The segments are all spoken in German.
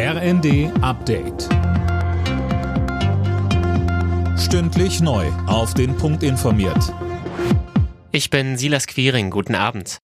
RND Update. Stündlich neu. Auf den Punkt informiert. Ich bin Silas Quiring. Guten Abend.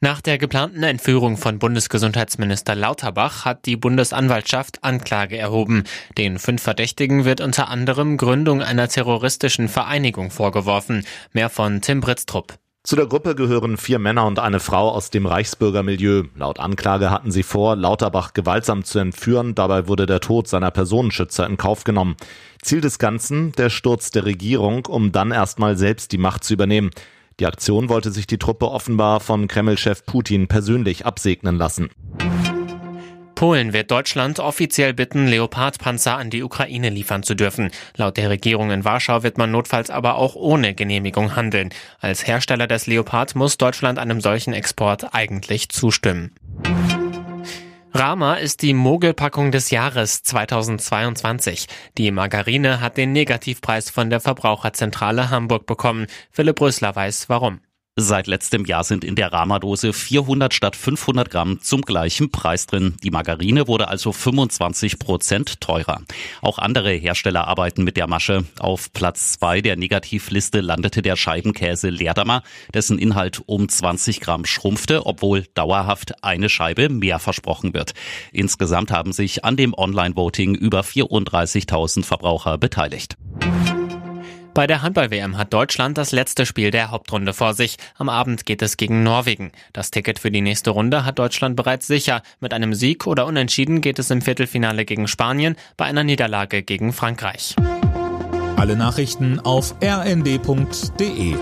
Nach der geplanten Entführung von Bundesgesundheitsminister Lauterbach hat die Bundesanwaltschaft Anklage erhoben. Den fünf Verdächtigen wird unter anderem Gründung einer terroristischen Vereinigung vorgeworfen. Mehr von Tim Britztrup. Zu der Gruppe gehören vier Männer und eine Frau aus dem Reichsbürgermilieu. Laut Anklage hatten sie vor, Lauterbach gewaltsam zu entführen. Dabei wurde der Tod seiner Personenschützer in Kauf genommen. Ziel des Ganzen, der Sturz der Regierung, um dann erstmal selbst die Macht zu übernehmen. Die Aktion wollte sich die Truppe offenbar von Kreml-Chef Putin persönlich absegnen lassen. Polen wird Deutschland offiziell bitten, Leopardpanzer an die Ukraine liefern zu dürfen. Laut der Regierung in Warschau wird man notfalls aber auch ohne Genehmigung handeln. Als Hersteller des Leopard muss Deutschland einem solchen Export eigentlich zustimmen. Rama ist die Mogelpackung des Jahres 2022. Die Margarine hat den Negativpreis von der Verbraucherzentrale Hamburg bekommen. Philipp Rösler weiß warum. Seit letztem Jahr sind in der Rama-Dose 400 statt 500 Gramm zum gleichen Preis drin. Die Margarine wurde also 25 Prozent teurer. Auch andere Hersteller arbeiten mit der Masche. Auf Platz zwei der Negativliste landete der Scheibenkäse Leerdammer, dessen Inhalt um 20 Gramm schrumpfte, obwohl dauerhaft eine Scheibe mehr versprochen wird. Insgesamt haben sich an dem Online-Voting über 34.000 Verbraucher beteiligt. Bei der Handball-WM hat Deutschland das letzte Spiel der Hauptrunde vor sich. Am Abend geht es gegen Norwegen. Das Ticket für die nächste Runde hat Deutschland bereits sicher. Mit einem Sieg oder Unentschieden geht es im Viertelfinale gegen Spanien, bei einer Niederlage gegen Frankreich. Alle Nachrichten auf rnd.de